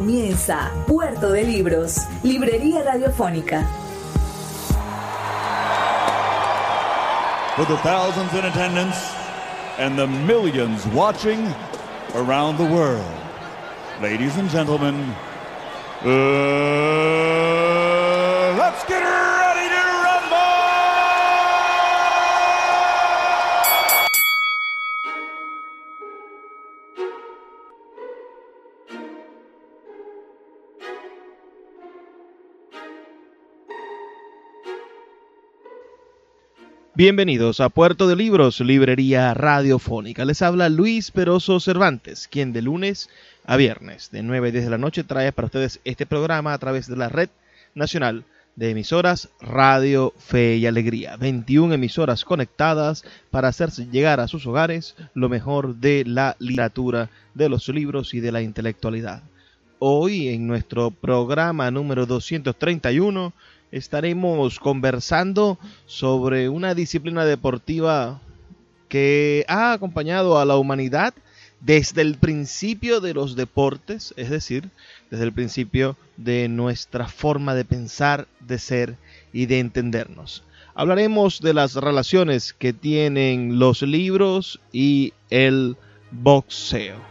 Comienza Puerto de Libros, Librería Radiofónica. For the thousands in attendance and the millions watching around the world, ladies and gentlemen, uh, let's get ready Bienvenidos a Puerto de Libros, librería radiofónica. Les habla Luis Peroso Cervantes, quien de lunes a viernes de 9 a 10 de la noche trae para ustedes este programa a través de la red nacional de emisoras Radio Fe y Alegría. 21 emisoras conectadas para hacerse llegar a sus hogares lo mejor de la literatura, de los libros y de la intelectualidad. Hoy en nuestro programa número 231 estaremos conversando sobre una disciplina deportiva que ha acompañado a la humanidad desde el principio de los deportes, es decir, desde el principio de nuestra forma de pensar, de ser y de entendernos. Hablaremos de las relaciones que tienen los libros y el boxeo.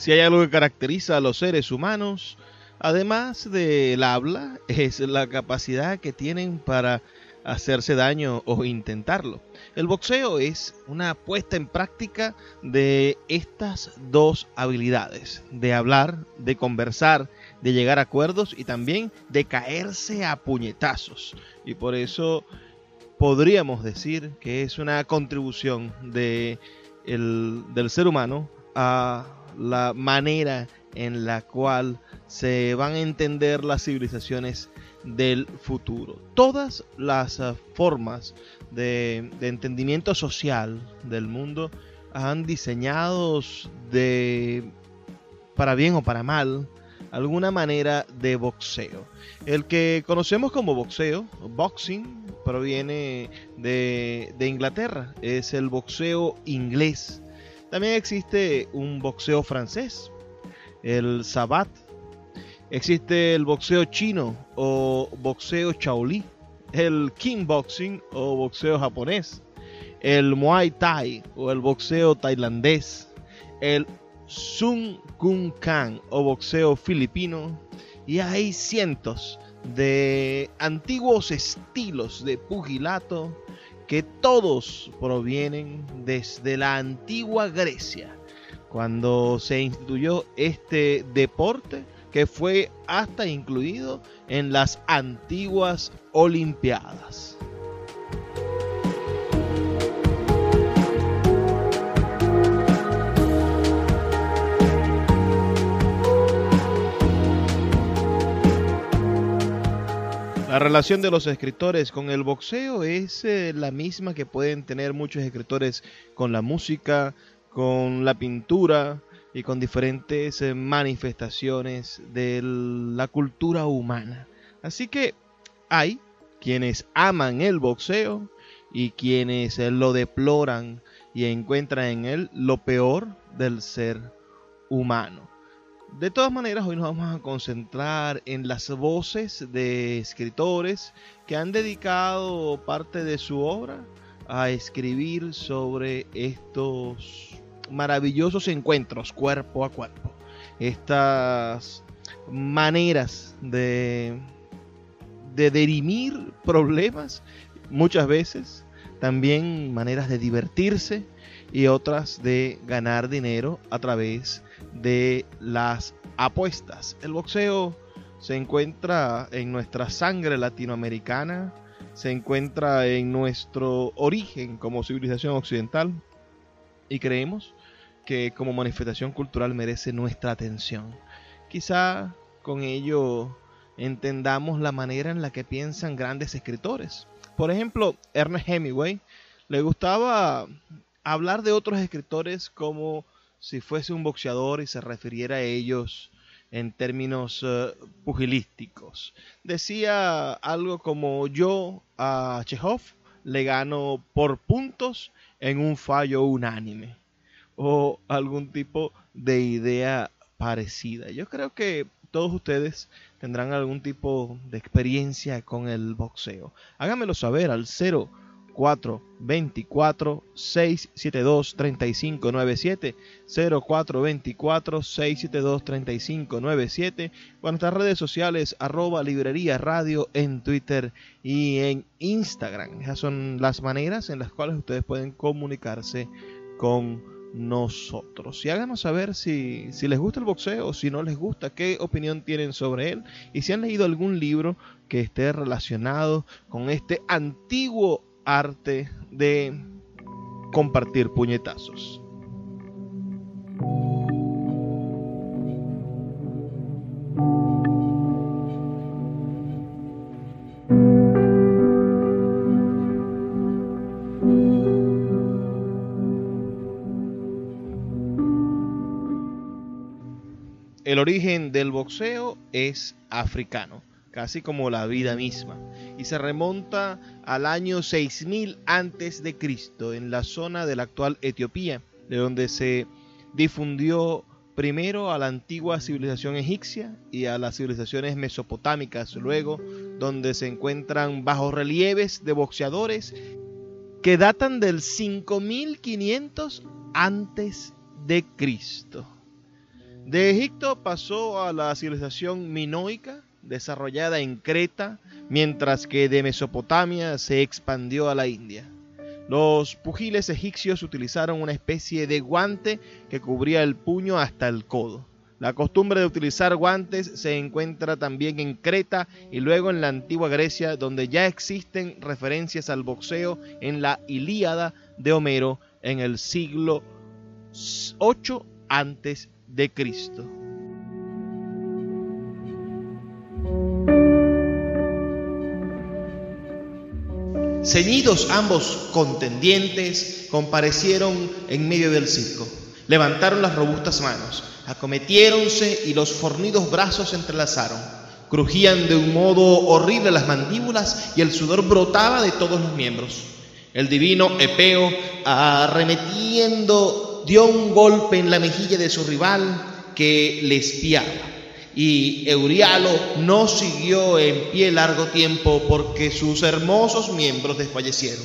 Si hay algo que caracteriza a los seres humanos, además del habla, es la capacidad que tienen para hacerse daño o intentarlo. El boxeo es una puesta en práctica de estas dos habilidades, de hablar, de conversar, de llegar a acuerdos y también de caerse a puñetazos. Y por eso podríamos decir que es una contribución de el- del ser humano a la manera en la cual se van a entender las civilizaciones del futuro. Todas las ah, formas de, de entendimiento social del mundo han diseñado de, para bien o para mal, alguna manera de boxeo. El que conocemos como boxeo, boxing, proviene de, de Inglaterra, es el boxeo inglés. También existe un boxeo francés, el sabat. Existe el boxeo chino o boxeo Shaolin, el kickboxing o boxeo japonés, el muay thai o el boxeo tailandés, el sun kun kan o boxeo filipino y hay cientos de antiguos estilos de pugilato que todos provienen desde la antigua Grecia, cuando se instituyó este deporte que fue hasta incluido en las antiguas Olimpiadas. Relación de los escritores con el boxeo es eh, la misma que pueden tener muchos escritores con la música, con la pintura y con diferentes eh, manifestaciones de la cultura humana. Así que hay quienes aman el boxeo y quienes eh, lo deploran y encuentran en él lo peor del ser humano. De todas maneras, hoy nos vamos a concentrar en las voces de escritores que han dedicado parte de su obra a escribir sobre estos maravillosos encuentros cuerpo a cuerpo. Estas maneras de, de dirimir problemas, muchas veces también maneras de divertirse y otras de ganar dinero a través de las apuestas. El boxeo se encuentra en nuestra sangre latinoamericana se encuentra en nuestro origen como civilización occidental y creemos que como manifestación cultural merece nuestra atención. Quizá con ello entendamos la manera en la que piensan grandes escritores. Por ejemplo, Ernest Hemingway le gustaba hablar de otros escritores como si fuese un boxeador y se refiriera a ellos en términos eh, pugilísticos. Decía algo como yo a Chekhov le gano por puntos en un fallo unánime o algún tipo de idea parecida. Yo creo que todos ustedes tendrán algún tipo de experiencia con el boxeo. Háganmelo saber al 0424 672 3597 0424 672 3597 o en nuestras redes sociales arroba librería radio en Twitter y en Instagram. Esas son las maneras en las cuales ustedes pueden comunicarse con nosotros. Y háganos saber si, si les gusta el boxeo, si no les gusta, qué opinión tienen sobre él y si han leído algún libro que esté relacionado con este antiguo arte de compartir puñetazos. El origen del boxeo es africano, casi como la vida misma, y se remonta al año 6000 antes de Cristo en la zona de la actual Etiopía, de donde se difundió primero a la antigua civilización egipcia y a las civilizaciones mesopotámicas, luego donde se encuentran bajos relieves de boxeadores que datan del 5500 antes de Cristo. De Egipto pasó a la civilización minoica, desarrollada en Creta, mientras que de Mesopotamia se expandió a la India. Los pugiles egipcios utilizaron una especie de guante que cubría el puño hasta el codo. La costumbre de utilizar guantes se encuentra también en Creta y luego en la antigua Grecia, donde ya existen referencias al boxeo en la Ilíada de Homero en el siglo 8 antes de Cristo. Ceñidos ambos contendientes, comparecieron en medio del circo. Levantaron las robustas manos, acometiéronse y los fornidos brazos se entrelazaron. Crujían de un modo horrible las mandíbulas y el sudor brotaba de todos los miembros. El divino Epeo, arremetiendo dio un golpe en la mejilla de su rival que le espiaba. Y Eurialo no siguió en pie largo tiempo porque sus hermosos miembros desfallecieron.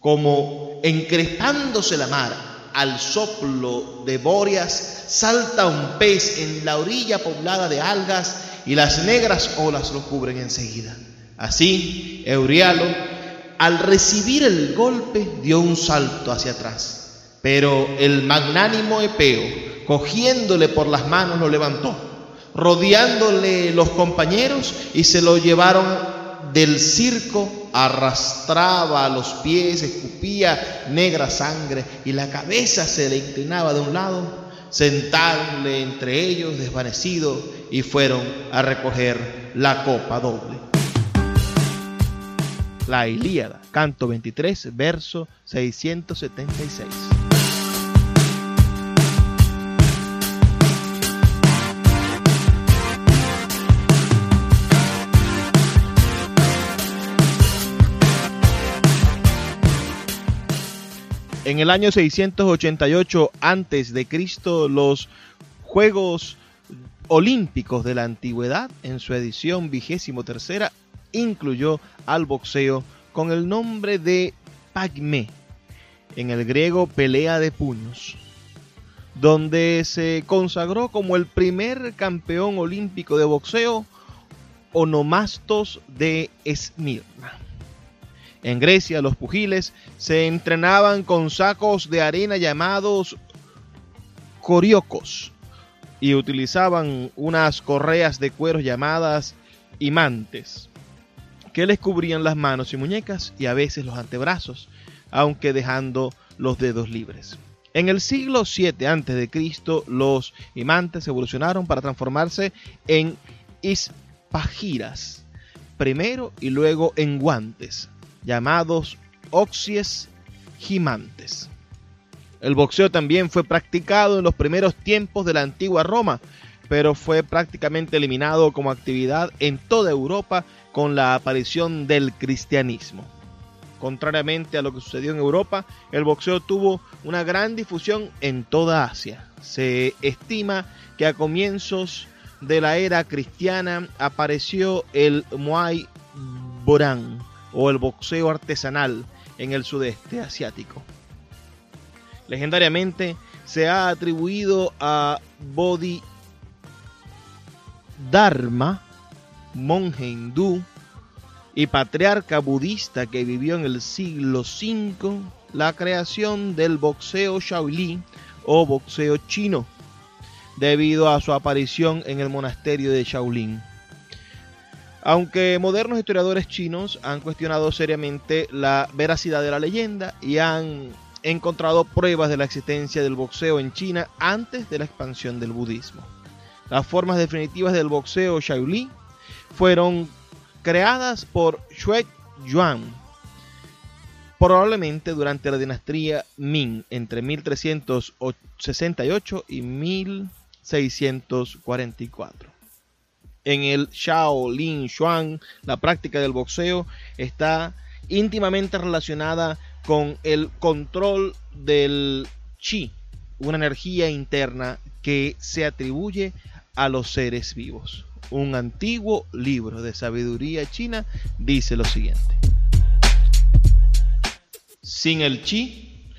Como encrespándose la mar al soplo de Bóreas, salta un pez en la orilla poblada de algas y las negras olas lo cubren enseguida. Así, Eurialo, al recibir el golpe, dio un salto hacia atrás pero el magnánimo Epeo, cogiéndole por las manos, lo levantó, rodeándole los compañeros y se lo llevaron del circo, arrastraba a los pies, escupía negra sangre y la cabeza se le inclinaba de un lado, sentarle entre ellos desvanecido y fueron a recoger la copa doble. La Ilíada, canto 23, verso 676. En el año 688 a.C., los Juegos Olímpicos de la Antigüedad, en su edición vigésimo tercera, incluyó al boxeo con el nombre de Pagme, en el griego pelea de puños, donde se consagró como el primer campeón olímpico de boxeo Onomastos de Esmirna. En Grecia los pugiles se entrenaban con sacos de arena llamados coriocos y utilizaban unas correas de cuero llamadas imantes. que les cubrían las manos y muñecas y a veces los antebrazos, aunque dejando los dedos libres. En el siglo 7 a.C., los imantes evolucionaron para transformarse en ispagiras, primero y luego en guantes, llamados oxies gimantes. El boxeo también fue practicado en los primeros tiempos de la antigua Roma, pero fue prácticamente eliminado como actividad en toda Europa con la aparición del cristianismo. Contrariamente a lo que sucedió en Europa, el boxeo tuvo una gran difusión en toda Asia. Se estima que a comienzos de la era cristiana apareció el Muay Boran o el boxeo artesanal en el sudeste asiático. Legendariamente se ha atribuido a Bodhidharma, monje hindú y patriarca budista que vivió en el siglo V, la creación del boxeo Shaolin o boxeo chino, debido a su aparición en el monasterio de Shaolin. Aunque modernos historiadores chinos han cuestionado seriamente la veracidad de la leyenda y han encontrado pruebas de la existencia del boxeo en China antes de la expansión del budismo. Las formas definitivas del boxeo Shaolin fueron creadas por Xue Yuan, probablemente durante la dinastía Ming entre 1368 y 1644. En el Shaolin Xuan, la práctica del boxeo está íntimamente relacionada con el control del chi, una energía interna que se atribuye a los seres vivos un antiguo libro de sabiduría china, dice lo siguiente. Sin el chi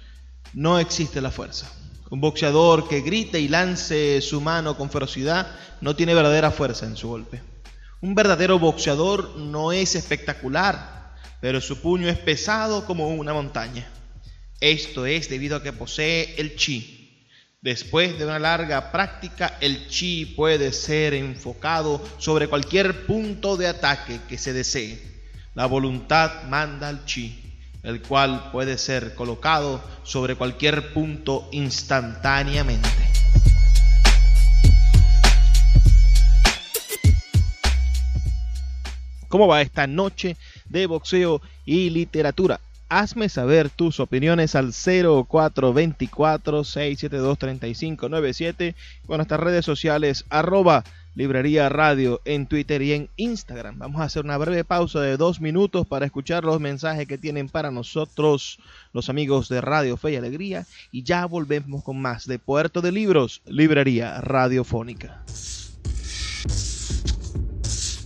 no existe la fuerza. Un boxeador que grite y lance su mano con ferocidad no tiene verdadera fuerza en su golpe. Un verdadero boxeador no es espectacular, pero su puño es pesado como una montaña. Esto es debido a que posee el chi, Después de una larga práctica, el chi puede ser enfocado sobre cualquier punto de ataque que se desee. La voluntad manda al chi, el cual puede ser colocado sobre cualquier punto instantáneamente. ¿Cómo va esta noche de boxeo y literatura? Hazme saber tus opiniones al 0424-672-3597 con nuestras redes sociales arroba Librería Radio en Twitter y en Instagram. Vamos a hacer una breve pausa de dos minutos para escuchar los mensajes que tienen para nosotros los amigos de Radio Fe y Alegría y ya volvemos con más de Puerto de Libros, Librería Radiofónica.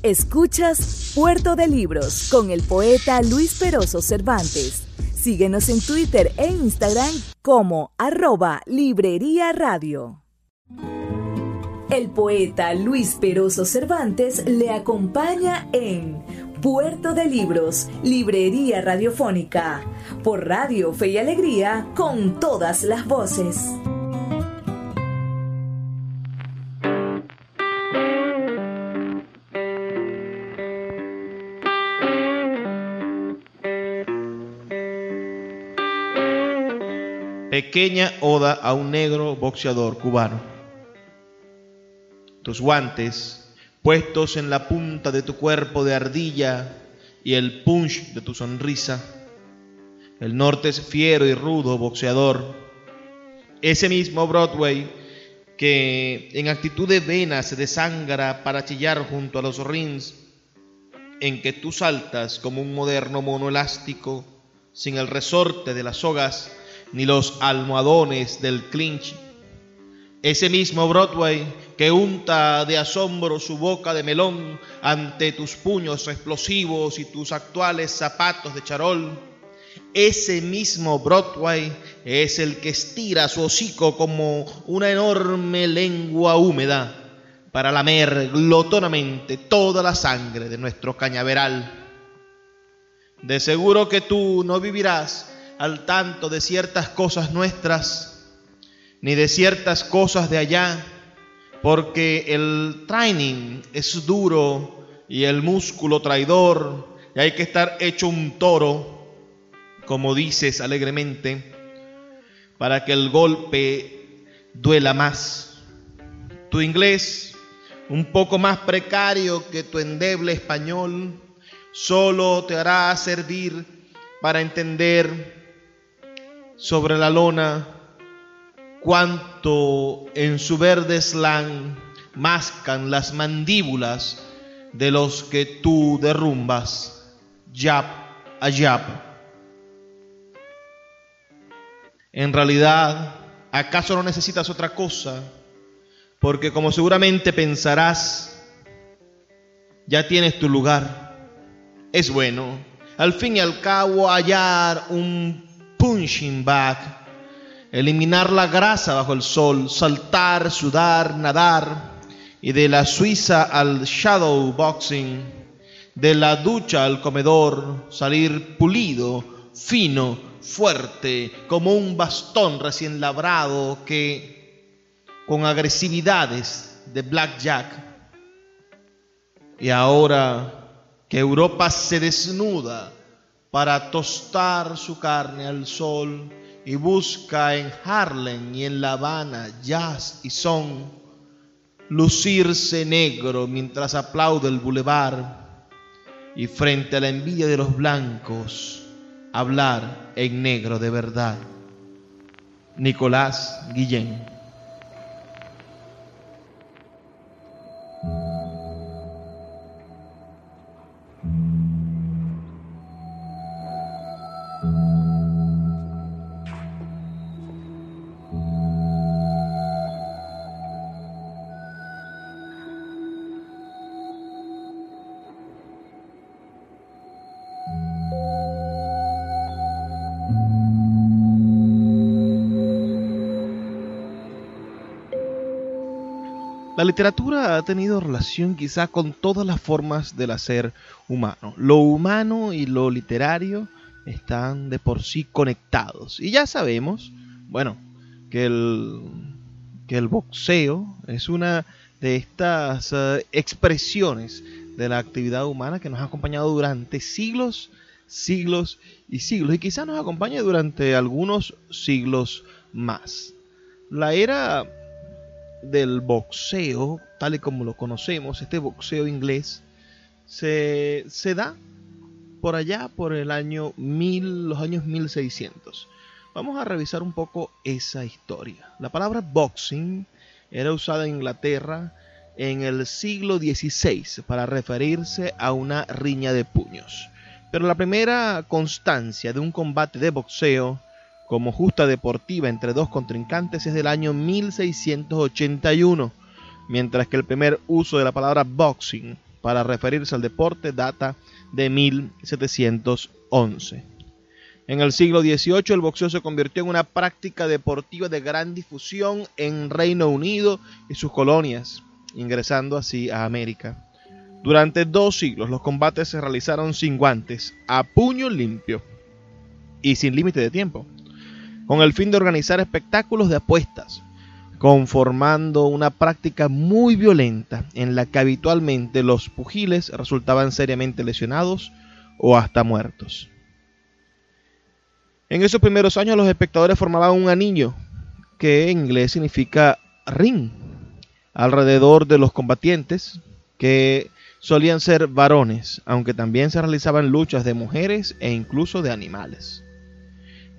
Escuchas Puerto de Libros con el poeta Luis Peroso Cervantes. Síguenos en Twitter e Instagram como arroba Librería Radio. El poeta Luis Peroso Cervantes le acompaña en Puerto de Libros, Librería Radiofónica, por Radio Fe y Alegría, con todas las voces. Pequeña oda a un negro boxeador cubano. Tus guantes, puestos en la punta de tu cuerpo de ardilla y el punch de tu sonrisa. El norte es fiero y rudo boxeador. Ese mismo Broadway que en actitud de vena se desangra para chillar junto a los rings, en que tú saltas como un moderno mono elástico, sin el resorte de las sogas, ni los almohadones del clinch. Ese mismo Broadway que unta de asombro su boca de melón ante tus puños explosivos y tus actuales zapatos de charol. Ese mismo Broadway es el que estira su hocico como una enorme lengua húmeda para lamer glotonamente toda la sangre de nuestro cañaveral. De seguro que tú no vivirás al tanto de ciertas cosas nuestras, ni de ciertas cosas de allá, porque el training es duro y el músculo traidor y hay que estar hecho un toro, como dices alegremente, para que el golpe duela más. Tu inglés, un poco más precario que tu endeble español, solo te hará servir para entender sobre la lona cuanto en su verde slang mascan las mandíbulas de los que tú derrumbas, jab a jab. En realidad, ¿acaso no necesitas otra cosa? Porque como seguramente pensarás, ya tienes tu lugar. Es bueno, al fin y al cabo, hallar un punching bag, eliminar la grasa bajo el sol, saltar, sudar, nadar, y de la Suiza al shadow boxing, de la ducha al comedor, salir pulido, fino, fuerte, como un bastón recién labrado que con agresividades de blackjack. Y ahora que Europa se desnuda para tostar su carne al sol y busca en Harlem y en La Habana jazz y son, lucirse negro mientras aplaude el bulevar y frente a la envidia de los blancos hablar en negro de verdad. Nicolás Guillén. Literatura ha tenido relación quizá con todas las formas del hacer humano. Lo humano y lo literario están de por sí conectados. Y ya sabemos, bueno, que el, que el boxeo es una de estas eh, expresiones de la actividad humana que nos ha acompañado durante siglos, siglos y siglos. Y quizá nos acompañe durante algunos siglos más. La era del boxeo, tal y como lo conocemos, este boxeo inglés, se, se da por allá por el año 1000, los años 1600. Vamos a revisar un poco esa historia. La palabra boxing era usada en Inglaterra en el siglo XVI para referirse a una riña de puños. Pero la primera constancia de un combate de boxeo como justa deportiva entre dos contrincantes es del año 1681, mientras que el primer uso de la palabra boxing para referirse al deporte data de 1711. En el siglo XVIII el boxeo se convirtió en una práctica deportiva de gran difusión en Reino Unido y sus colonias, ingresando así a América. Durante dos siglos los combates se realizaron sin guantes, a puño limpio y sin límite de tiempo con el fin de organizar espectáculos de apuestas, conformando una práctica muy violenta en la que habitualmente los pugiles resultaban seriamente lesionados o hasta muertos. En esos primeros años los espectadores formaban un anillo, que en inglés significa ring, alrededor de los combatientes, que solían ser varones, aunque también se realizaban luchas de mujeres e incluso de animales.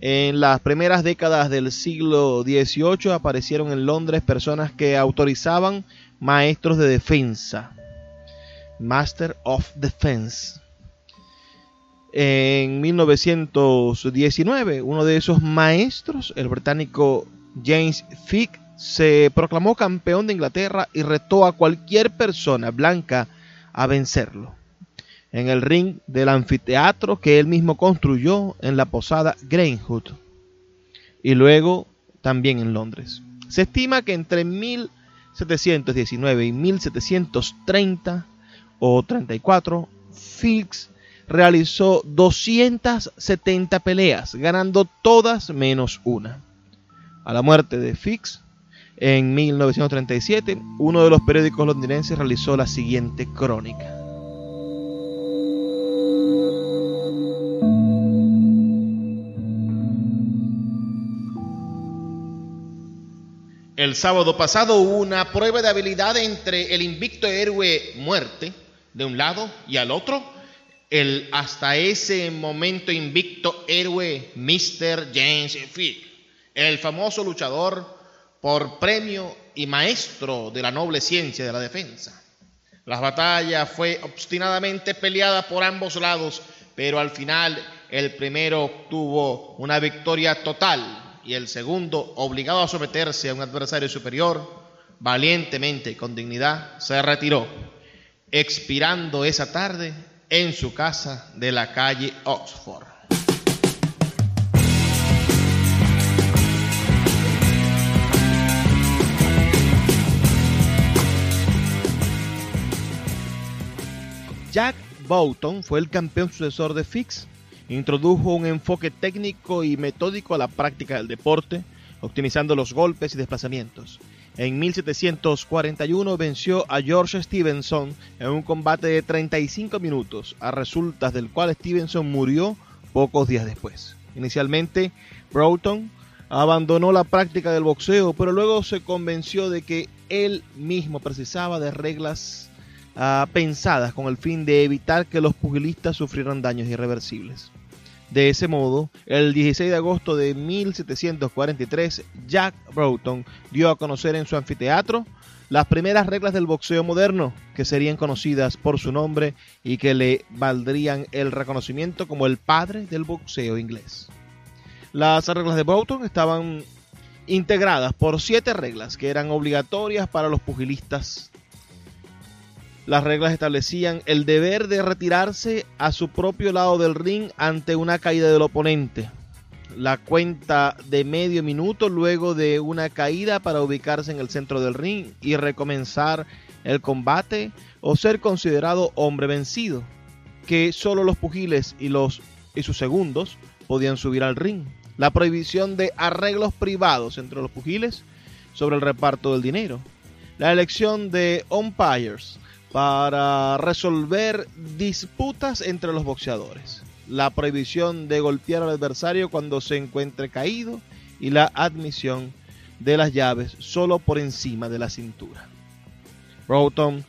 En las primeras décadas del siglo XVIII aparecieron en Londres personas que autorizaban maestros de defensa, Master of Defense. En 1919, uno de esos maestros, el británico James Fick, se proclamó campeón de Inglaterra y retó a cualquier persona blanca a vencerlo en el ring del anfiteatro que él mismo construyó en la posada Greenwood y luego también en Londres. Se estima que entre 1719 y 1730 o 34, Fix realizó 270 peleas, ganando todas menos una. A la muerte de Fix, en 1937, uno de los periódicos londinenses realizó la siguiente crónica. El sábado pasado hubo una prueba de habilidad entre el invicto héroe muerte de un lado y al otro, el hasta ese momento invicto héroe Mr. James Fick, el famoso luchador por premio y maestro de la noble ciencia de la defensa. La batalla fue obstinadamente peleada por ambos lados, pero al final el primero obtuvo una victoria total y el segundo, obligado a someterse a un adversario superior, valientemente y con dignidad se retiró, expirando esa tarde en su casa de la calle Oxford. Jack Boughton fue el campeón sucesor de Fix Introdujo un enfoque técnico y metódico a la práctica del deporte, optimizando los golpes y desplazamientos. En 1741 venció a George Stevenson en un combate de 35 minutos, a resultas del cual Stevenson murió pocos días después. Inicialmente, Broughton abandonó la práctica del boxeo, pero luego se convenció de que él mismo precisaba de reglas ah, pensadas con el fin de evitar que los pugilistas sufrieran daños irreversibles. De ese modo, el 16 de agosto de 1743, Jack Broughton dio a conocer en su anfiteatro las primeras reglas del boxeo moderno, que serían conocidas por su nombre y que le valdrían el reconocimiento como el padre del boxeo inglés. Las reglas de Broughton estaban integradas por siete reglas que eran obligatorias para los pugilistas las reglas establecían el deber de retirarse a su propio lado del ring ante una caída del oponente. La cuenta de medio minuto luego de una caída para ubicarse en el centro del ring y recomenzar el combate o ser considerado hombre vencido, que solo los pugiles y, los, y sus segundos podían subir al ring. La prohibición de arreglos privados entre los pugiles sobre el reparto del dinero. La elección de umpires para resolver disputas entre los boxeadores, la prohibición de golpear al adversario cuando se encuentre caído y la admisión de las llaves solo por encima de la cintura. Broughton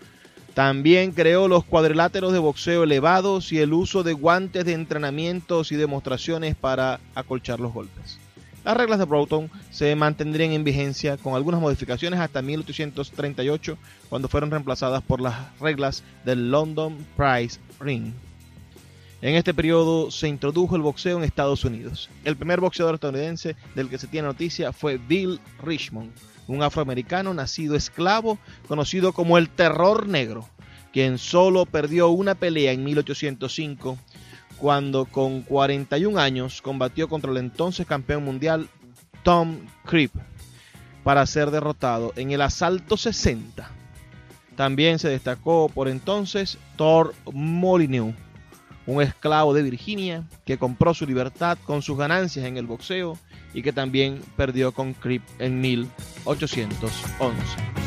también creó los cuadriláteros de boxeo elevados y el uso de guantes de entrenamientos y demostraciones para acolchar los golpes. Las reglas de Broughton se mantendrían en vigencia con algunas modificaciones hasta 1838, cuando fueron reemplazadas por las reglas del London Prize Ring. En este periodo se introdujo el boxeo en Estados Unidos. El primer boxeador estadounidense del que se tiene noticia fue Bill Richmond, un afroamericano nacido esclavo conocido como el Terror Negro, quien solo perdió una pelea en 1805 cuando con 41 años combatió contra el entonces campeón mundial Tom Creep para ser derrotado en el asalto 60. También se destacó por entonces Thor Molyneux, un esclavo de Virginia que compró su libertad con sus ganancias en el boxeo y que también perdió con Creep en 1811.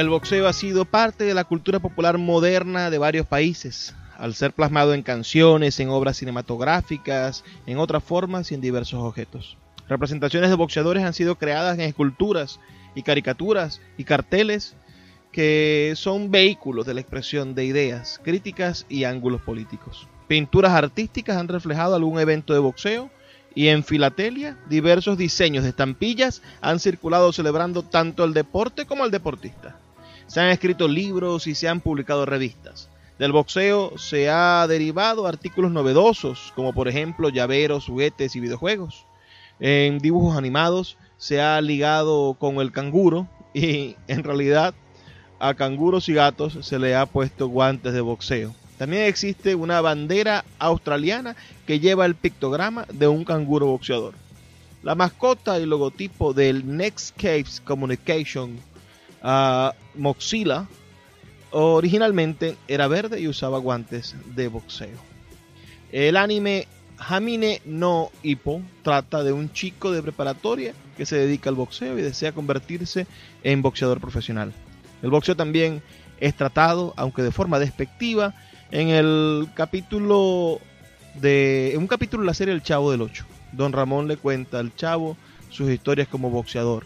El boxeo ha sido parte de la cultura popular moderna de varios países, al ser plasmado en canciones, en obras cinematográficas, en otras formas y en diversos objetos. Representaciones de boxeadores han sido creadas en esculturas y caricaturas y carteles que son vehículos de la expresión de ideas, críticas y ángulos políticos. Pinturas artísticas han reflejado algún evento de boxeo y en filatelia diversos diseños de estampillas han circulado celebrando tanto el deporte como al deportista se han escrito libros y se han publicado revistas. Del boxeo se ha derivado artículos novedosos, como por ejemplo llaveros, juguetes y videojuegos. En dibujos animados se ha ligado con el canguro y en realidad a canguros y gatos se le ha puesto guantes de boxeo. También existe una bandera australiana que lleva el pictograma de un canguro boxeador. La mascota y logotipo del Next Caves Communication Moxila originalmente era verde y usaba guantes de boxeo. El anime Jamine no Hippo trata de un chico de preparatoria que se dedica al boxeo y desea convertirse en boxeador profesional. El boxeo también es tratado, aunque de forma despectiva, en el capítulo de en un capítulo de la serie El Chavo del Ocho. Don Ramón le cuenta al chavo sus historias como boxeador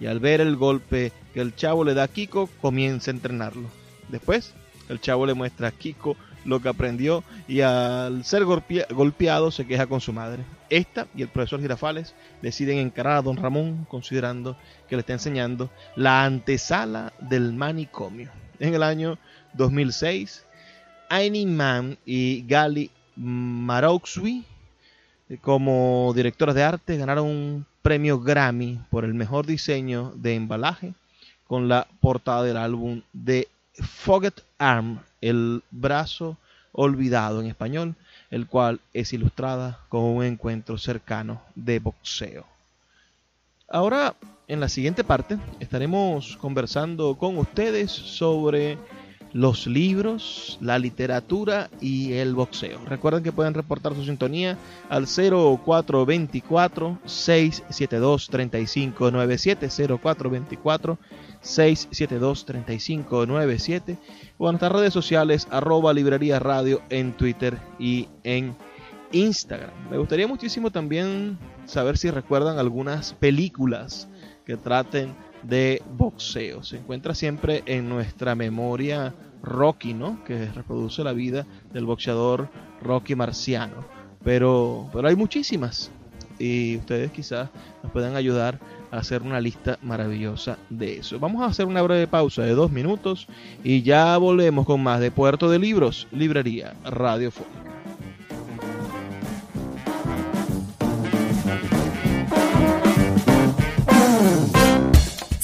y al ver el golpe que el chavo le da a Kiko, comienza a entrenarlo. Después, el chavo le muestra a Kiko lo que aprendió y al ser golpeado se queja con su madre. Esta y el profesor Girafales deciden encarar a don Ramón considerando que le está enseñando la antesala del manicomio. En el año 2006, Aini Mann y Gali Maroxui como directoras de arte ganaron un premio Grammy por el mejor diseño de embalaje con la portada del álbum de Forget Arm, el brazo olvidado en español, el cual es ilustrada con un encuentro cercano de boxeo. Ahora, en la siguiente parte, estaremos conversando con ustedes sobre los libros, la literatura y el boxeo. Recuerden que pueden reportar su sintonía al 0424 672 3597 0424 672 3597 o en nuestras redes sociales arroba librería radio en Twitter y en Instagram. Me gustaría muchísimo también saber si recuerdan algunas películas que traten de boxeo. Se encuentra siempre en nuestra memoria Rocky, ¿no? Que reproduce la vida del boxeador Rocky Marciano. Pero, pero hay muchísimas. Y ustedes quizás nos puedan ayudar a hacer una lista maravillosa de eso. Vamos a hacer una breve pausa de dos minutos y ya volvemos con más de Puerto de Libros, Librería Radiofónica.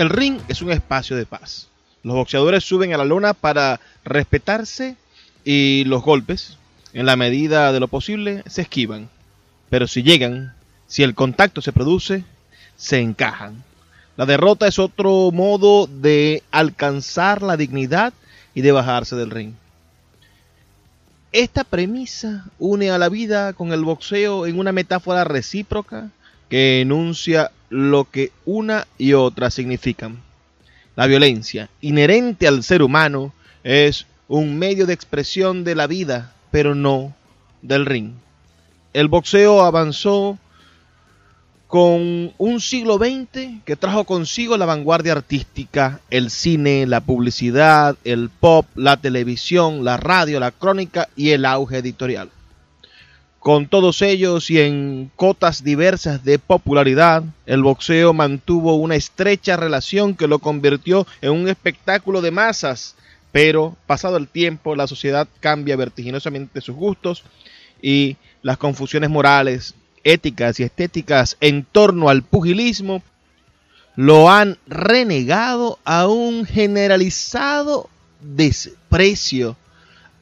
El ring es un espacio de paz. Los boxeadores suben a la lona para respetarse y los golpes, en la medida de lo posible, se esquivan. Pero si llegan, si el contacto se produce, se encajan. La derrota es otro modo de alcanzar la dignidad y de bajarse del ring. Esta premisa une a la vida con el boxeo en una metáfora recíproca que enuncia lo que una y otra significan. La violencia, inherente al ser humano, es un medio de expresión de la vida, pero no del ring. El boxeo avanzó con un siglo XX que trajo consigo la vanguardia artística, el cine, la publicidad, el pop, la televisión, la radio, la crónica y el auge editorial. Con todos ellos y en cotas diversas de popularidad, el boxeo mantuvo una estrecha relación que lo convirtió en un espectáculo de masas, pero pasado el tiempo la sociedad cambia vertiginosamente sus gustos y las confusiones morales, éticas y estéticas en torno al pugilismo lo han renegado a un generalizado desprecio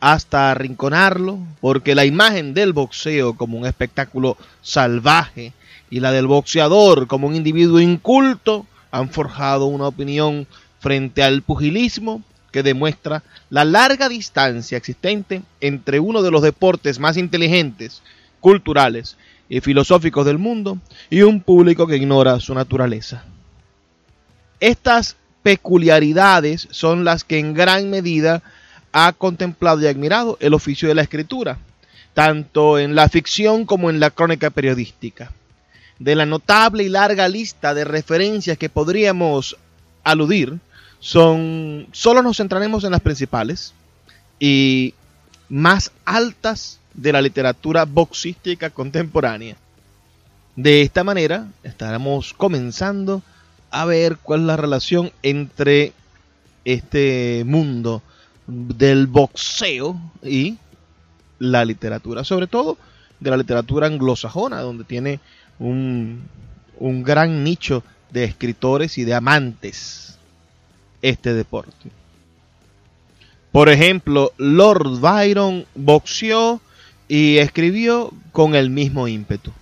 hasta arrinconarlo, porque la imagen del boxeo como un espectáculo salvaje y la del boxeador como un individuo inculto han forjado una opinión frente al pugilismo que demuestra la larga distancia existente entre uno de los deportes más inteligentes, culturales y filosóficos del mundo y un público que ignora su naturaleza. Estas peculiaridades son las que en gran medida ha contemplado y admirado el oficio de la escritura, tanto en la ficción como en la crónica periodística. De la notable y larga lista de referencias que podríamos aludir, son solo nos centraremos en las principales y más altas de la literatura boxística contemporánea. De esta manera, estaremos comenzando a ver cuál es la relación entre este mundo del boxeo y la literatura, sobre todo de la literatura anglosajona, donde tiene un, un gran nicho de escritores y de amantes este deporte. Por ejemplo, Lord Byron boxeó y escribió con el mismo ímpetu.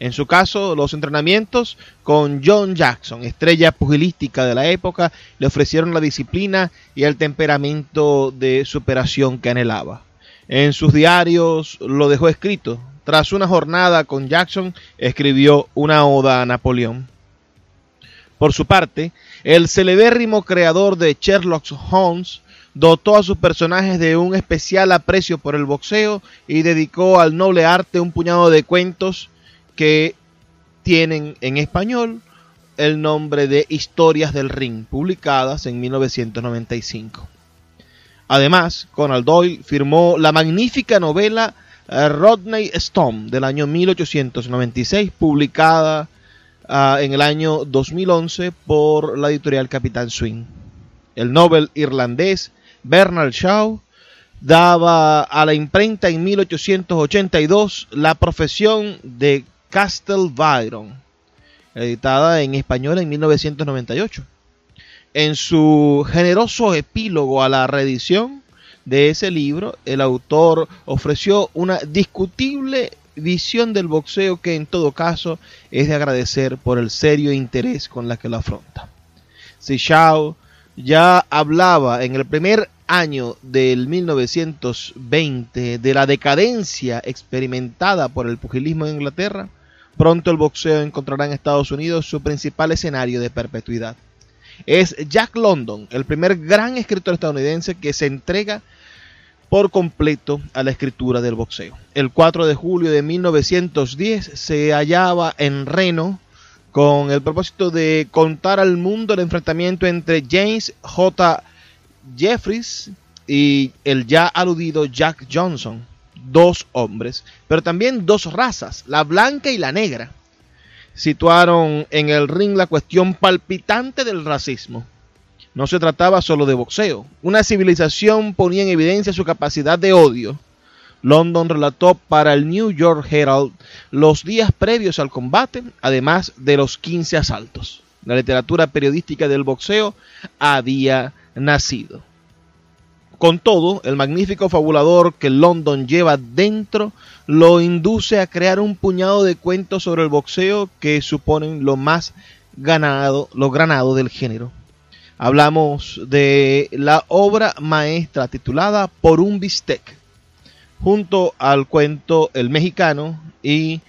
En su caso, los entrenamientos con John Jackson, estrella pugilística de la época, le ofrecieron la disciplina y el temperamento de superación que anhelaba. En sus diarios lo dejó escrito. Tras una jornada con Jackson, escribió una oda a Napoleón. Por su parte, el celebérrimo creador de Sherlock Holmes dotó a sus personajes de un especial aprecio por el boxeo y dedicó al noble arte un puñado de cuentos que tienen en español el nombre de Historias del Ring, publicadas en 1995. Además, Conan Doyle firmó la magnífica novela eh, Rodney Stone del año 1896, publicada uh, en el año 2011 por la editorial Capitán Swing. El Nobel irlandés Bernard Shaw daba a la imprenta en 1882 la profesión de Castle Byron, editada en español en 1998. En su generoso epílogo a la reedición de ese libro, el autor ofreció una discutible visión del boxeo que en todo caso es de agradecer por el serio interés con la que lo afronta. Shaw ya hablaba en el primer año del 1920 de la decadencia experimentada por el pugilismo en Inglaterra, pronto el boxeo encontrará en Estados Unidos su principal escenario de perpetuidad. Es Jack London, el primer gran escritor estadounidense que se entrega por completo a la escritura del boxeo. El 4 de julio de 1910 se hallaba en Reno, con el propósito de contar al mundo el enfrentamiento entre James J. Jeffries y el ya aludido Jack Johnson, dos hombres, pero también dos razas, la blanca y la negra. Situaron en el ring la cuestión palpitante del racismo. No se trataba solo de boxeo. Una civilización ponía en evidencia su capacidad de odio London relató para el New York Herald los días previos al combate, además de los 15 asaltos. La literatura periodística del boxeo había nacido. Con todo, el magnífico fabulador que London lleva dentro lo induce a crear un puñado de cuentos sobre el boxeo que suponen lo más ganado, lo granado del género. Hablamos de la obra maestra titulada Por un bistec, junto al cuento El Mexicano y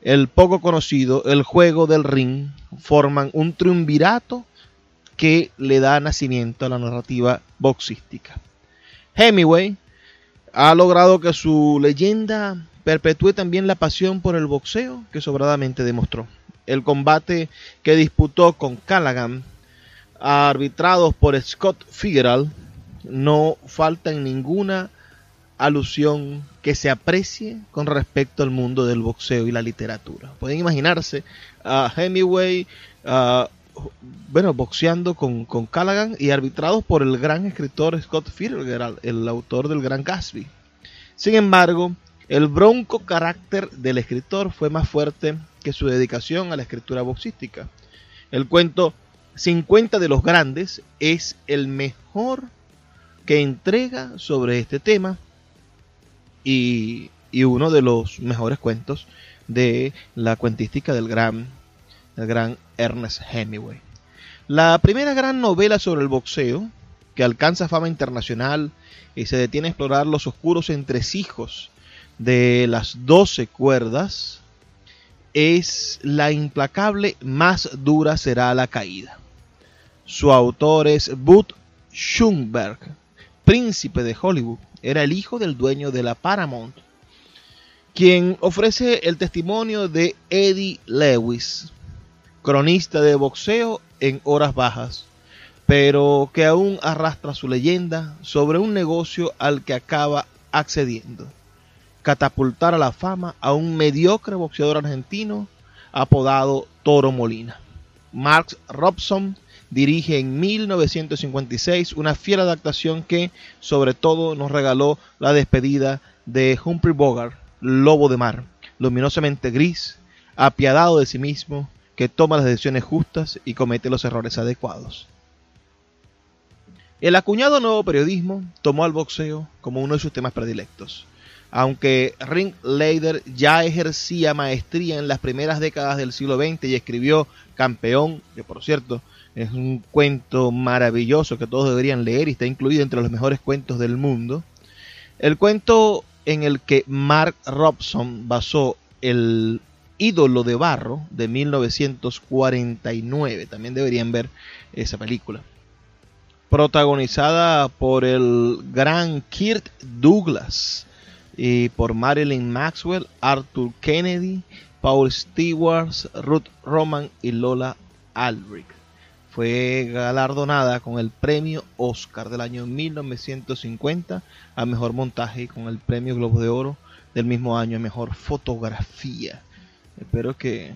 el poco conocido El Juego del Ring, forman un triunvirato que le da nacimiento a la narrativa boxística. Hemingway ha logrado que su leyenda perpetúe también la pasión por el boxeo que sobradamente demostró. El combate que disputó con Callaghan, arbitrados por Scott Fitzgerald, no falta en ninguna alusión que se aprecie con respecto al mundo del boxeo y la literatura. Pueden imaginarse a Hemingway, bueno, boxeando con, con, Callaghan y arbitrados por el gran escritor Scott Fitzgerald, el autor del Gran Gatsby. Sin embargo, el bronco carácter del escritor fue más fuerte que su dedicación a la escritura boxística. El cuento 50 de los grandes es el mejor que entrega sobre este tema y, uno de los mejores cuentos de la cuentística del gran, del gran Ernest Hemingway. La primera gran novela sobre el boxeo, que alcanza fama internacional y se detiene a explorar los oscuros entresijos de las doce cuerdas, es La implacable más dura será la caída. Su autor es Bud Schumberg, príncipe de Hollywood, era el hijo del dueño de la Paramount, quien ofrece el testimonio de Eddie Lewis, cronista de boxeo en horas bajas, pero que aún arrastra su leyenda sobre un negocio al que acaba accediendo, catapultar a la fama a un mediocre boxeador argentino apodado Toro Molina. Mark Robson dirige en 1956 una fiel adaptación que sobre todo nos regaló la despedida de Humphrey Bogart lobo de mar, luminosamente gris, apiadado de sí mismo, que toma las decisiones justas y comete los errores adecuados. El acuñado nuevo periodismo tomó al boxeo como uno de sus temas predilectos. Aunque Ringlader ya ejercía maestría en las primeras décadas del siglo XX y escribió Campeón, que por cierto es un cuento maravilloso que todos deberían leer y está incluido entre los mejores cuentos del mundo, el cuento en el que Mark Robson basó el ídolo de barro de 1949. También deberían ver esa película. Protagonizada por el gran Kirk Douglas y por Marilyn Maxwell, Arthur Kennedy, Paul Stewart, Ruth Roman y Lola Albrecht fue galardonada con el premio Oscar del año 1950 a mejor montaje y con el premio Globo de Oro del mismo año a mejor fotografía. Espero que,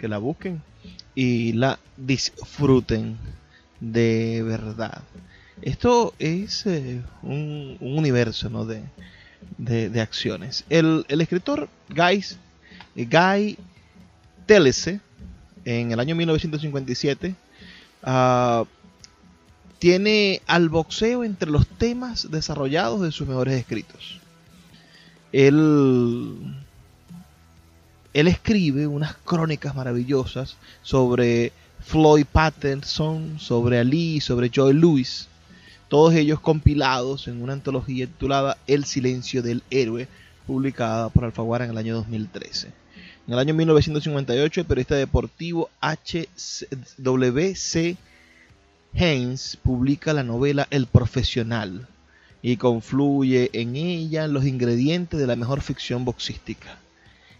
la busquen y la disfruten de verdad. Esto es eh, un, universo ¿no? de, de, acciones. El, escritor Guy, Guy Telese, en el año 1957, Ah, tiene al boxeo entre los temas desarrollados de sus mejores escritos. Él, él escribe unas crónicas maravillosas sobre Floyd Patterson, sobre Ali, sobre Joe Louis, todos ellos compilados en una antología titulada El silencio del héroe, publicada por Alfaguara en el año 2013. En el año 1958, el periodista deportivo H.W.C. Haynes publica la novela El Profesional y confluye en ella los ingredientes de la mejor ficción boxística.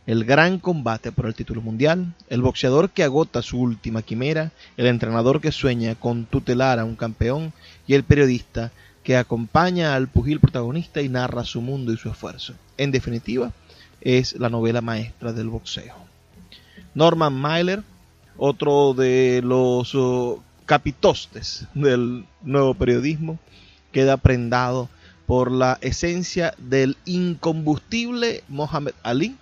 El gran combate por el título mundial, el boxeador que agota su última quimera, el entrenador que sueña con tutelar a un campeón y el periodista que acompaña al pugil protagonista y narra su mundo y su esfuerzo. En definitiva, es la novela maestra del boxeo. Norman Mailer, otro de los oh, capitostes del nuevo periodismo, queda prendado por la esencia del incombustible Mohamed Ali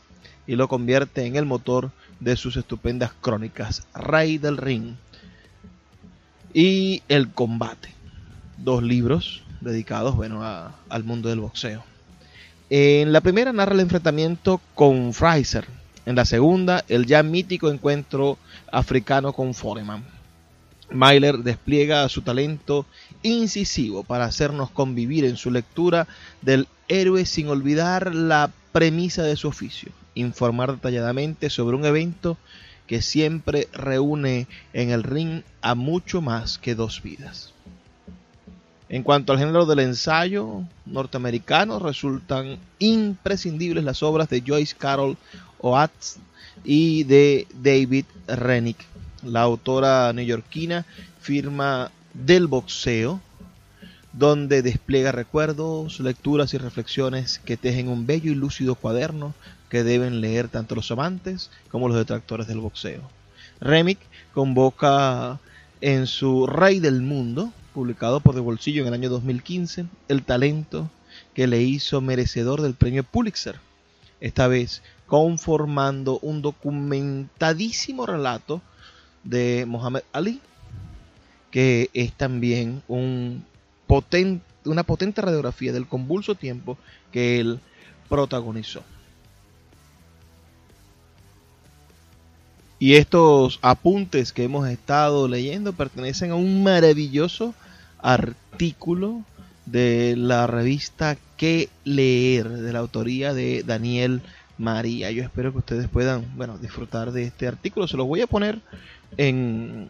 y lo convierte en el motor de sus estupendas crónicas, Rey del Ring y El Combate, dos libros dedicados bueno, al mundo del boxeo. En la primera narra el enfrentamiento con Fraser. En la segunda, el ya mítico encuentro africano con Foreman. Myler despliega su talento incisivo para hacernos convivir en su lectura del héroe sin olvidar la premisa de su oficio, informar detalladamente sobre un evento que siempre reúne en el ring a mucho más que dos vidas. En cuanto al género del ensayo norteamericano, resultan imprescindibles las obras de Joyce Carol Oates y de David Rennick. La autora neoyorquina firma del boxeo, donde despliega recuerdos, lecturas y reflexiones que tejen un bello y lúcido cuaderno que deben leer tanto los amantes como los detractores del boxeo. Remick convoca en su Rey del Mundo publicado por De Bolsillo en el año 2015, el talento que le hizo merecedor del premio Pulitzer, esta vez conformando un documentadísimo relato de Mohamed Ali, que es también un potente, una potente radiografía del convulso tiempo que él protagonizó. Y estos apuntes que hemos estado leyendo pertenecen a un maravilloso artículo de la revista Que leer, de la autoría de Daniel María. Yo espero que ustedes puedan, bueno, disfrutar de este artículo. Se los voy a poner en,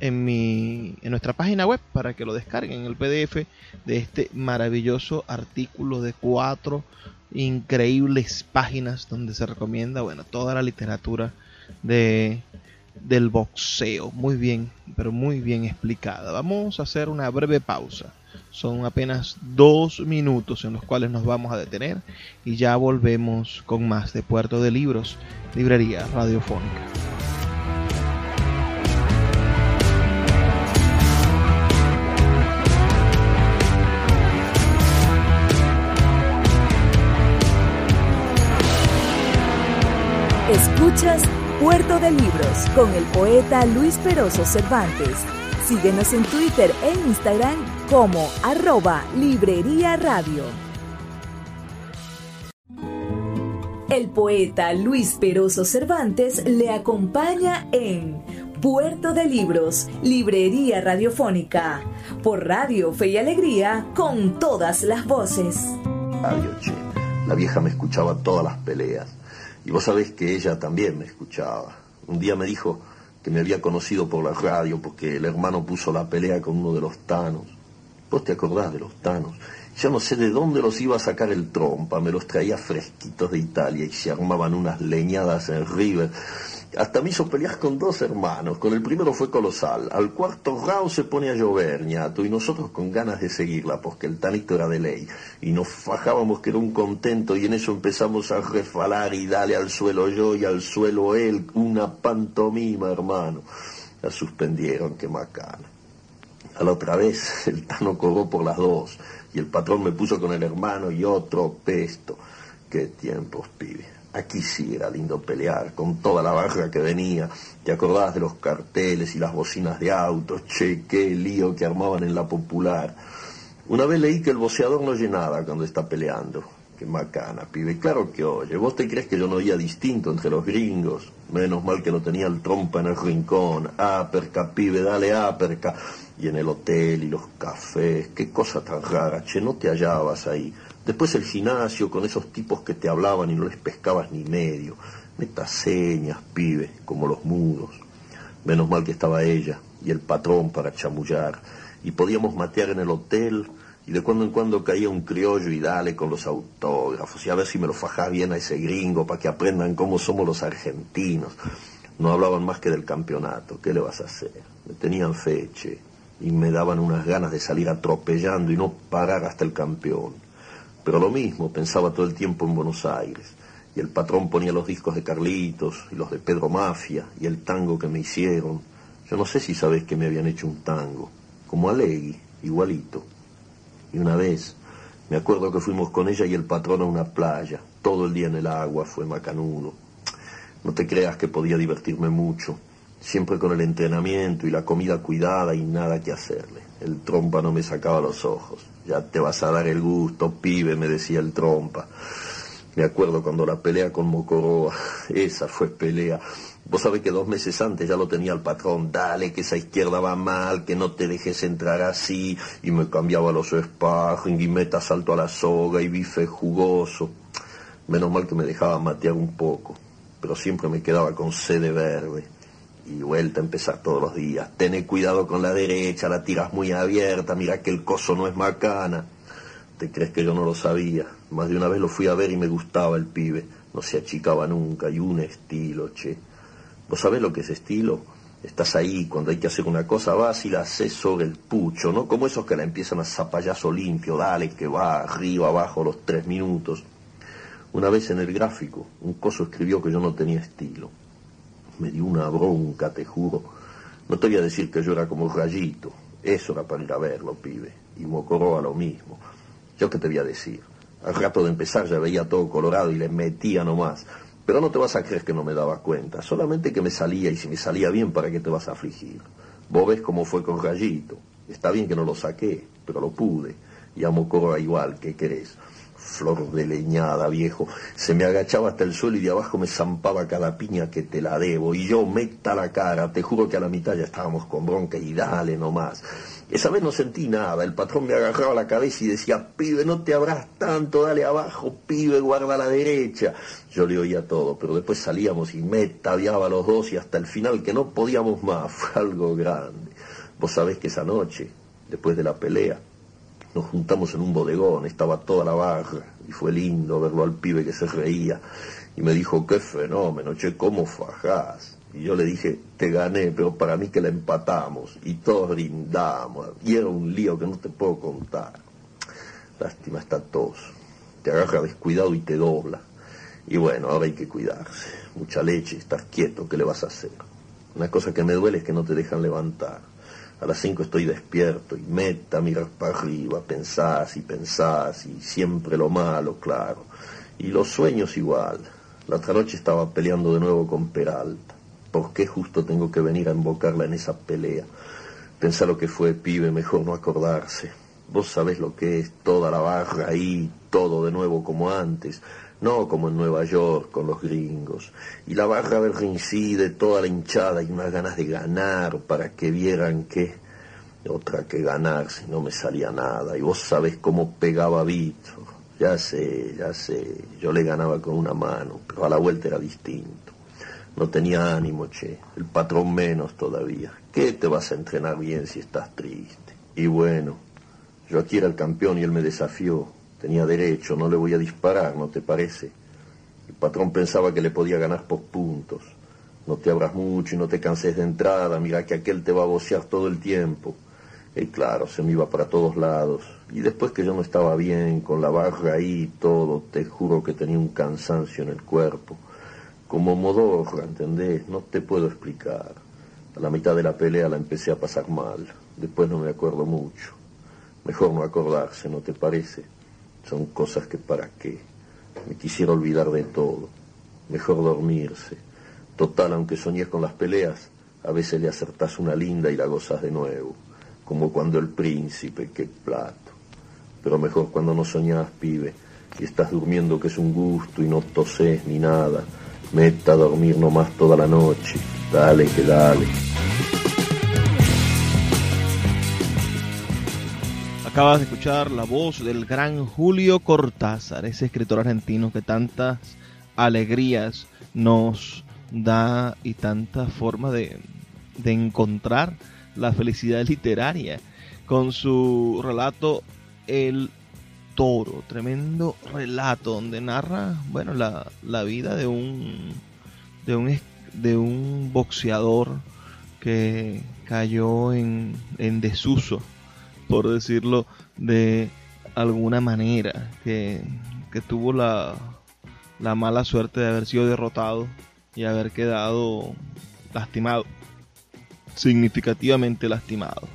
en, mi, en nuestra página web para que lo descarguen en el PDF de este maravilloso artículo de cuatro increíbles páginas donde se recomienda, bueno, toda la literatura de del boxeo. Muy bien, pero muy bien explicada. Vamos a hacer una breve pausa. Son apenas dos minutos en los cuales nos vamos a detener y ya volvemos con más de Puerto de Libros, Librería Radiofónica. Escuchas Puerto de Libros con el poeta Luis Peroso Cervantes. Síguenos en Twitter e Instagram como arroba Librería Radio. El poeta Luis Peroso Cervantes le acompaña en Puerto de Libros, Librería Radiofónica, por Radio Fe y Alegría, con todas las voces. La vieja me escuchaba todas las peleas. Y vos sabés que ella también me escuchaba. Un día me dijo que me había conocido por la radio porque el hermano puso la pelea con uno de los tanos. Vos te acordás de los tanos. Yo no sé de dónde los iba a sacar el trompa, me los traía fresquitos de Italia y se armaban unas leñadas en River. Hasta me hizo pelear con dos hermanos. Con el primero fue colosal. Al cuarto round se pone a llover, ñato, y nosotros con ganas de seguirla, porque el tanito era de ley. Y nos fajábamos que era un contento, y en eso empezamos a refalar y dale al suelo yo y al suelo él. Una pantomima, hermano. La suspendieron, qué macana. A la otra vez el Tano cobró por las dos, y el patrón me puso con el hermano y otro pesto. Qué tiempos, pibe. Aquí sí era lindo pelear, con toda la barra que venía. ¿Te acordás de los carteles y las bocinas de autos? Che, qué lío que armaban en la popular. Una vez leí que el boceador no oye nada cuando está peleando. Qué macana, pibe. Claro que oye. ¿Vos te crees que yo no oía distinto entre los gringos? Menos mal que no tenía el trompa en el rincón. Aperca, pibe, dale aperca. Y en el hotel y los cafés. Qué cosa tan rara. Che, no te hallabas ahí. Después el gimnasio con esos tipos que te hablaban y no les pescabas ni medio. Metas señas, pibe, como los mudos. Menos mal que estaba ella y el patrón para chamullar. Y podíamos matear en el hotel y de cuando en cuando caía un criollo y dale con los autógrafos y a ver si me lo fajás bien a ese gringo para que aprendan cómo somos los argentinos. No hablaban más que del campeonato. ¿Qué le vas a hacer? Me tenían feche y me daban unas ganas de salir atropellando y no parar hasta el campeón. Pero lo mismo, pensaba todo el tiempo en Buenos Aires. Y el patrón ponía los discos de Carlitos y los de Pedro Mafia y el tango que me hicieron. Yo no sé si sabes que me habían hecho un tango, como Alegui, igualito. Y una vez, me acuerdo que fuimos con ella y el patrón a una playa, todo el día en el agua, fue macanudo. No te creas que podía divertirme mucho, siempre con el entrenamiento y la comida cuidada y nada que hacerle. El trompa no me sacaba los ojos. Ya te vas a dar el gusto, pibe, me decía el trompa. Me acuerdo cuando la pelea con Mocoroa, esa fue pelea. Vos sabés que dos meses antes ya lo tenía el patrón, dale, que esa izquierda va mal, que no te dejes entrar así, y me cambiaba los sparring, y meta salto a la soga, y bife jugoso. Menos mal que me dejaba matear un poco, pero siempre me quedaba con sede verde y vuelta a empezar todos los días. Tené cuidado con la derecha, la tiras muy abierta, mira que el coso no es macana. ¿Te crees que yo no lo sabía? Más de una vez lo fui a ver y me gustaba el pibe. No se achicaba nunca y un estilo, che. ¿Vos sabés lo que es estilo? Estás ahí, cuando hay que hacer una cosa vas y la haces sobre el pucho, ¿no? Como esos que la empiezan a zapallazo limpio, dale que va, arriba, abajo, los tres minutos. Una vez en el gráfico, un coso escribió que yo no tenía estilo me dio una bronca, te juro. No te voy a decir que yo era como rayito, eso era para ir a verlo, pibe, y a lo mismo. Yo qué te voy a decir, al rato de empezar ya veía todo colorado y le metía nomás. Pero no te vas a creer que no me daba cuenta, solamente que me salía y si me salía bien, ¿para qué te vas a afligir? Vos ves cómo fue con Rayito. Está bien que no lo saqué, pero lo pude. Y a Mocoroa igual, ¿qué querés? Flor de leñada, viejo. Se me agachaba hasta el suelo y de abajo me zampaba cada piña que te la debo. Y yo meta la cara, te juro que a la mitad ya estábamos con bronca y dale nomás. Esa vez no sentí nada, el patrón me agarraba la cabeza y decía, pibe, no te abras tanto, dale abajo, pibe, guarda la derecha. Yo le oía todo, pero después salíamos y me tabiaba los dos y hasta el final que no podíamos más, fue algo grande. Vos sabés que esa noche, después de la pelea, nos juntamos en un bodegón, estaba toda la barra, y fue lindo verlo al pibe que se reía. Y me dijo, qué fenómeno, che, cómo fajás. Y yo le dije, te gané, pero para mí que la empatamos. Y todos brindamos. Y era un lío que no te puedo contar. Lástima está tos. Te agarra descuidado y te dobla. Y bueno, ahora hay que cuidarse. Mucha leche, estás quieto, ¿qué le vas a hacer? Una cosa que me duele es que no te dejan levantar. A las cinco estoy despierto y meta, mirar para arriba, pensás y pensás y siempre lo malo, claro. Y los sueños igual. La otra noche estaba peleando de nuevo con Peralta. ¿Por qué justo tengo que venir a invocarla en esa pelea? Pensá lo que fue, pibe, mejor no acordarse. Vos sabés lo que es toda la barra ahí, todo de nuevo como antes, no como en Nueva York con los gringos. Y la barra de toda la hinchada y unas ganas de ganar para que vieran que otra que ganar si no me salía nada. Y vos sabés cómo pegaba Víctor. Ya sé, ya sé, yo le ganaba con una mano, pero a la vuelta era distinto. No tenía ánimo, che, el patrón menos todavía. ¿Qué te vas a entrenar bien si estás triste? Y bueno, yo aquí era el campeón y él me desafió. Tenía derecho, no le voy a disparar, ¿no te parece? El patrón pensaba que le podía ganar por puntos. No te abras mucho y no te canses de entrada, mira que aquel te va a bocear todo el tiempo. Y claro, se me iba para todos lados. Y después que yo no estaba bien, con la barra ahí y todo, te juro que tenía un cansancio en el cuerpo. Como modorra, ¿entendés? No te puedo explicar. A la mitad de la pelea la empecé a pasar mal. Después no me acuerdo mucho. Mejor no acordarse, ¿no te parece? Son cosas que para qué. Me quisiera olvidar de todo. Mejor dormirse. Total, aunque soñes con las peleas, a veces le acertás una linda y la gozas de nuevo. Como cuando el príncipe, qué plato. Pero mejor cuando no soñás, pibe, y estás durmiendo que es un gusto y no toses ni nada. Meta a dormir nomás toda la noche. Dale que dale. Acabas de escuchar la voz del gran Julio Cortázar, ese escritor argentino que tantas alegrías nos da y tanta forma de, de encontrar la felicidad literaria con su relato El Toro, tremendo relato donde narra, bueno, la, la vida de un, de un de un boxeador que cayó en, en desuso por decirlo de alguna manera, que, tuvo la, la mala suerte de haber sido derrotado y haber quedado lastimado, significativamente lastimado.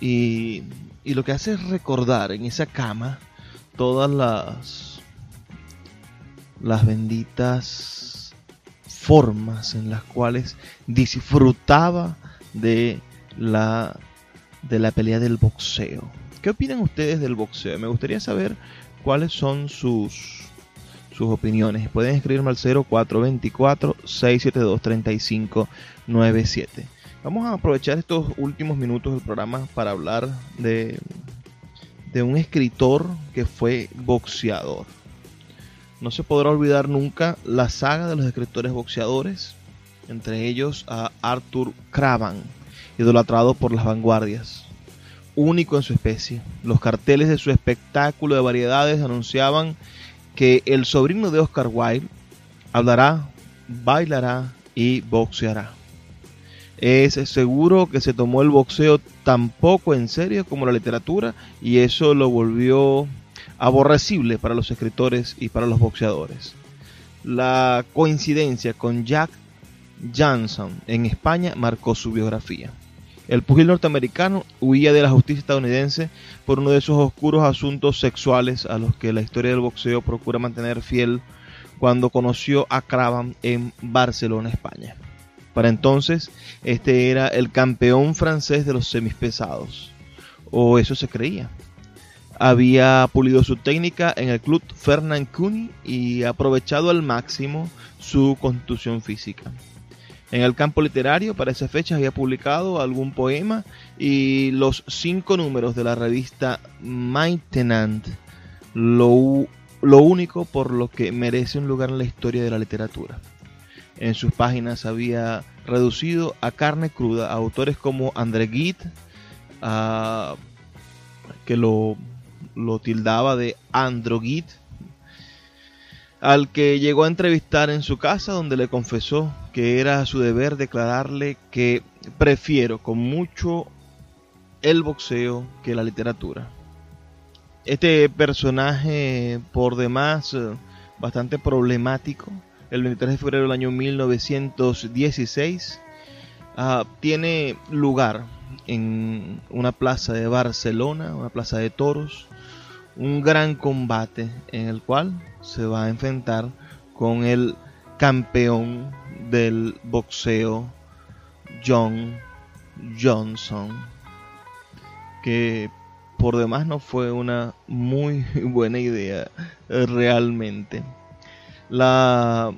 Y, y, lo que hace es recordar en esa cama todas las, las benditas formas en las cuales disfrutaba de la de la pelea del boxeo. ¿Qué opinan ustedes del boxeo? Me gustaría saber cuáles son sus, sus opiniones. Pueden escribirme al 0424-672-3597. Vamos a aprovechar estos últimos minutos del programa para hablar de, de un escritor que fue boxeador. No se podrá olvidar nunca la saga de los escritores boxeadores, entre ellos a Arthur Cravan idolatrado por las vanguardias. Único en su especie, los carteles de su espectáculo de variedades anunciaban que el sobrino de Oscar Wilde hablará, bailará y boxeará. Es seguro que se tomó el boxeo tan poco en serio como la literatura y eso lo volvió aborrecible para los escritores y para los boxeadores. La coincidencia con Jack Johnson en España marcó su biografía. El pugil norteamericano huía de la justicia estadounidense por uno de esos oscuros asuntos sexuales a los que la historia del boxeo procura mantener fiel cuando conoció a Cravan en Barcelona, España. Para entonces, este era el campeón francés de los semipesados, o eso se creía. Había pulido su técnica en el club Fernand Cuny y aprovechado al máximo su constitución física. En el campo literario, para esa fecha, había publicado algún poema y los cinco números de la revista Maintenant, lo, lo único por lo que merece un lugar en la historia de la literatura. En sus páginas había reducido a carne cruda a autores como André Gide, que lo, lo tildaba de androguid, al que llegó a entrevistar en su casa donde le confesó que era su deber declararle que prefiero con mucho el boxeo que la literatura. Este personaje por demás eh, bastante problemático, el 23 de febrero del año 1916, ah, tiene lugar en una plaza de Barcelona, una plaza de toros, un gran combate en el cual se va a enfrentar con el campeón del boxeo John Johnson, que por demás no fue una muy buena idea realmente. La,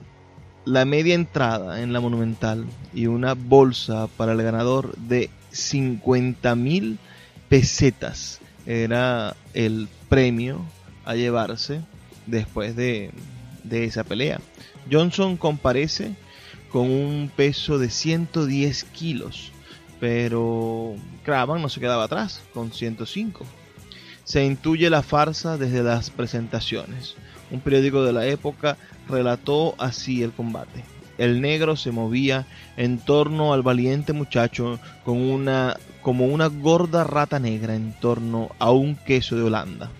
la media entrada en la monumental y una bolsa para el ganador de 50 mil pesetas era el premio a llevarse después de, de esa pelea. Johnson comparece con un peso de 110 kilos, pero Cravan no se quedaba atrás, con 105. Se intuye la farsa desde las presentaciones. Un periódico de la época relató así el combate. El negro se movía en torno al valiente muchacho con una, como una gorda rata negra en torno a un queso de Holanda,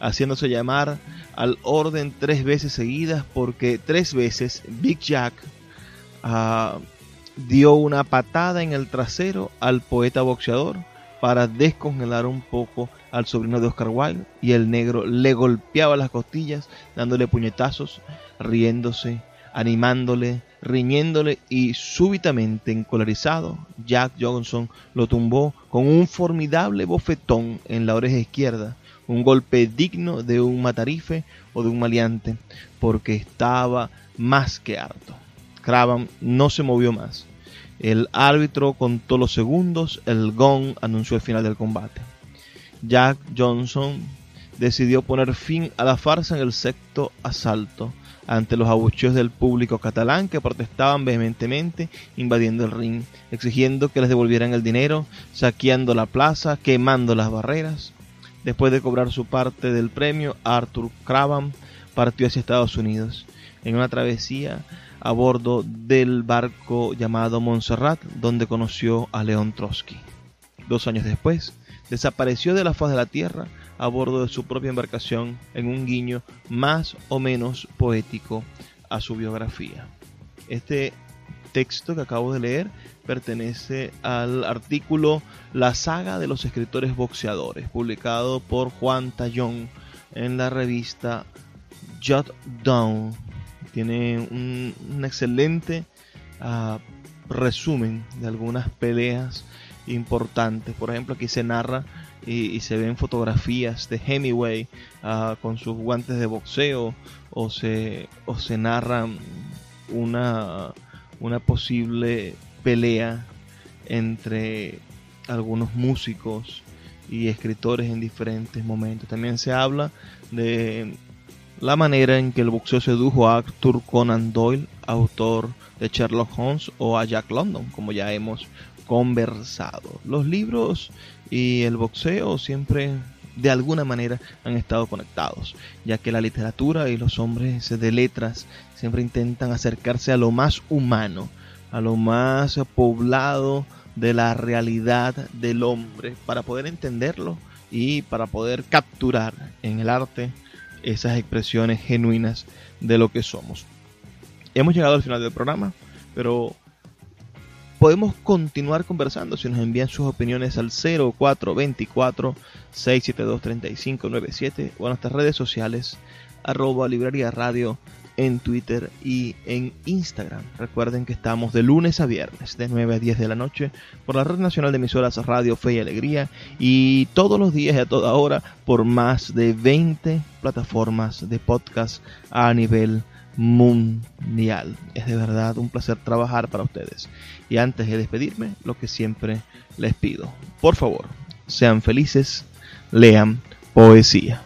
haciéndose llamar al orden tres veces seguidas porque tres veces Big Jack Ah, dio una patada en el trasero al poeta boxeador para descongelar un poco al sobrino de Oscar Wilde y el negro le golpeaba las costillas dándole puñetazos, riéndose, animándole, riñéndole y súbitamente encolarizado, Jack Johnson lo tumbó con un formidable bofetón en la oreja izquierda, un golpe digno de un matarife o de un maleante, porque estaba más que harto. Cravan no se movió más. El árbitro contó los segundos, el gong anunció el final del combate. Jack Johnson decidió poner fin a la farsa en el sexto asalto ante los abucheos del público catalán que protestaban vehementemente invadiendo el ring, exigiendo que les devolvieran el dinero, saqueando la plaza, quemando las barreras. Después de cobrar su parte del premio, Arthur Cravan partió hacia Estados Unidos. En una travesía a bordo del barco llamado Montserrat, donde conoció a León Trotsky. Dos años después, desapareció de la faz de la tierra a bordo de su propia embarcación en un guiño más o menos poético a su biografía. Este texto que acabo de leer pertenece al artículo La saga de los escritores boxeadores, publicado por Juan Tallón en la revista Jot Down tiene un, excelente ah, resumen de algunas peleas importantes. Por ejemplo, aquí se narra y, se ven fotografías de Hemingway ah, con sus guantes de boxeo o se, o se narra una, una posible pelea entre algunos músicos y escritores en diferentes momentos. También se habla de la manera en que el boxeo sedujo a Arthur Conan Doyle, autor de Sherlock Holmes, o a Jack London, como ya hemos conversado. Los libros y el boxeo siempre de alguna manera han estado conectados, ya que la literatura y los hombres de letras siempre intentan acercarse a lo más humano, a lo más poblado de la realidad del hombre, para poder entenderlo y para poder capturar en el arte esas expresiones genuinas de lo que somos. Hemos llegado al final del programa, pero podemos continuar conversando si nos envían sus opiniones al 0424 672 3597 o a nuestras redes sociales arroba librería radio en Twitter y en Instagram. Recuerden que estamos de lunes a viernes, de 9 a 10 de la noche, por la Red Nacional de Emisoras Radio Fe y Alegría y todos los días y a toda hora por más de 20 plataformas de podcast a nivel mundial. Es de verdad un placer trabajar para ustedes. Y antes de despedirme, lo que siempre les pido, por favor, sean felices, lean poesía.